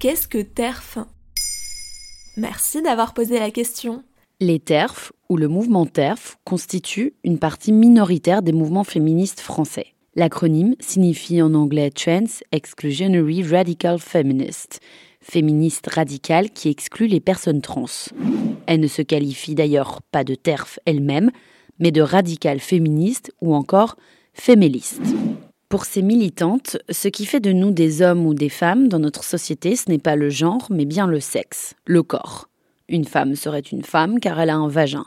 Qu'est-ce que TERF? Merci d'avoir posé la question. Les TERF, ou le mouvement TERF, constituent une partie minoritaire des mouvements féministes français. L'acronyme signifie en anglais Trans Exclusionary Radical Feminist, féministe radicale qui exclut les personnes trans. Elle ne se qualifie d'ailleurs pas de TERF elle-même, mais de radicale féministe ou encore féméliste. Pour ces militantes, ce qui fait de nous des hommes ou des femmes dans notre société, ce n'est pas le genre, mais bien le sexe, le corps. Une femme serait une femme car elle a un vagin.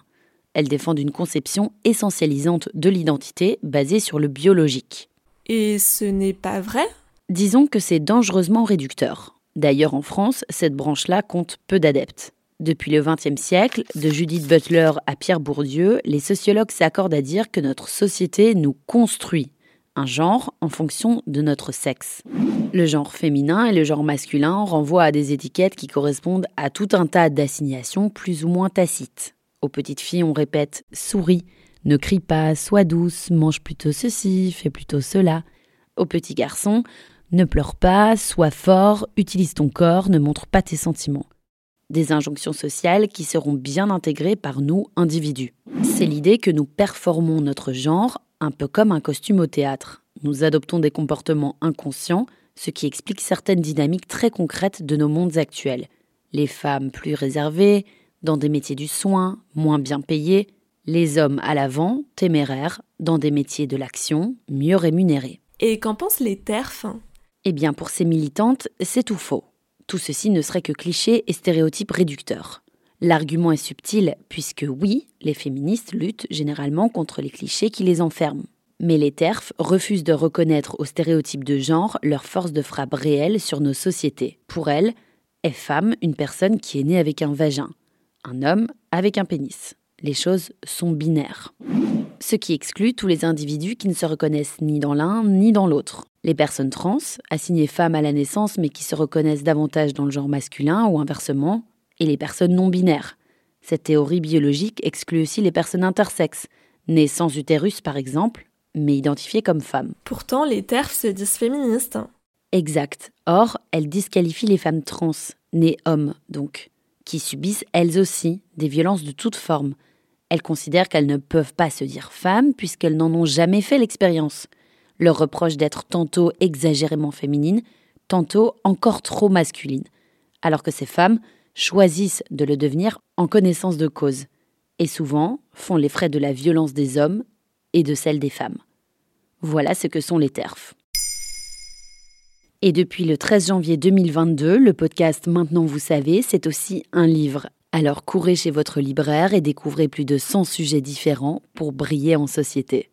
Elles défendent une conception essentialisante de l'identité basée sur le biologique. Et ce n'est pas vrai? Disons que c'est dangereusement réducteur. D'ailleurs, en France, cette branche-là compte peu d'adeptes. Depuis le XXe siècle, de Judith Butler à Pierre Bourdieu, les sociologues s'accordent à dire que notre société nous construit un genre en fonction de notre sexe. Le genre féminin et le genre masculin renvoient à des étiquettes qui correspondent à tout un tas d'assignations plus ou moins tacites. Aux petites filles, on répète souris, ne crie pas, sois douce, mange plutôt ceci, fais plutôt cela. Aux petits garçons, ne pleure pas, sois fort, utilise ton corps, ne montre pas tes sentiments. Des injonctions sociales qui seront bien intégrées par nous, individus. C'est l'idée que nous performons notre genre un peu comme un costume au théâtre. Nous adoptons des comportements inconscients, ce qui explique certaines dynamiques très concrètes de nos mondes actuels. Les femmes plus réservées, dans des métiers du soin, moins bien payés, les hommes à l'avant, téméraires, dans des métiers de l'action, mieux rémunérés. Et qu'en pensent les TERF Eh bien, pour ces militantes, c'est tout faux. Tout ceci ne serait que clichés et stéréotypes réducteurs. L'argument est subtil, puisque oui, les féministes luttent généralement contre les clichés qui les enferment. Mais les TERF refusent de reconnaître aux stéréotypes de genre leur force de frappe réelle sur nos sociétés. Pour elles, est femme une personne qui est née avec un vagin, un homme avec un pénis. Les choses sont binaires. Ce qui exclut tous les individus qui ne se reconnaissent ni dans l'un ni dans l'autre. Les personnes trans, assignées femmes à la naissance mais qui se reconnaissent davantage dans le genre masculin ou inversement, et les personnes non binaires. Cette théorie biologique exclut aussi les personnes intersexes, nées sans utérus par exemple, mais identifiées comme femmes. Pourtant, les TERF se disent féministes. Exact. Or, elles disqualifient les femmes trans, nées hommes donc, qui subissent elles aussi des violences de toutes formes. Elles considèrent qu'elles ne peuvent pas se dire femmes puisqu'elles n'en ont jamais fait l'expérience. Leur reproche d'être tantôt exagérément féminines, tantôt encore trop masculines. Alors que ces femmes choisissent de le devenir en connaissance de cause, et souvent font les frais de la violence des hommes et de celle des femmes. Voilà ce que sont les TERF. Et depuis le 13 janvier 2022, le podcast Maintenant vous savez, c'est aussi un livre. Alors courez chez votre libraire et découvrez plus de 100 sujets différents pour briller en société.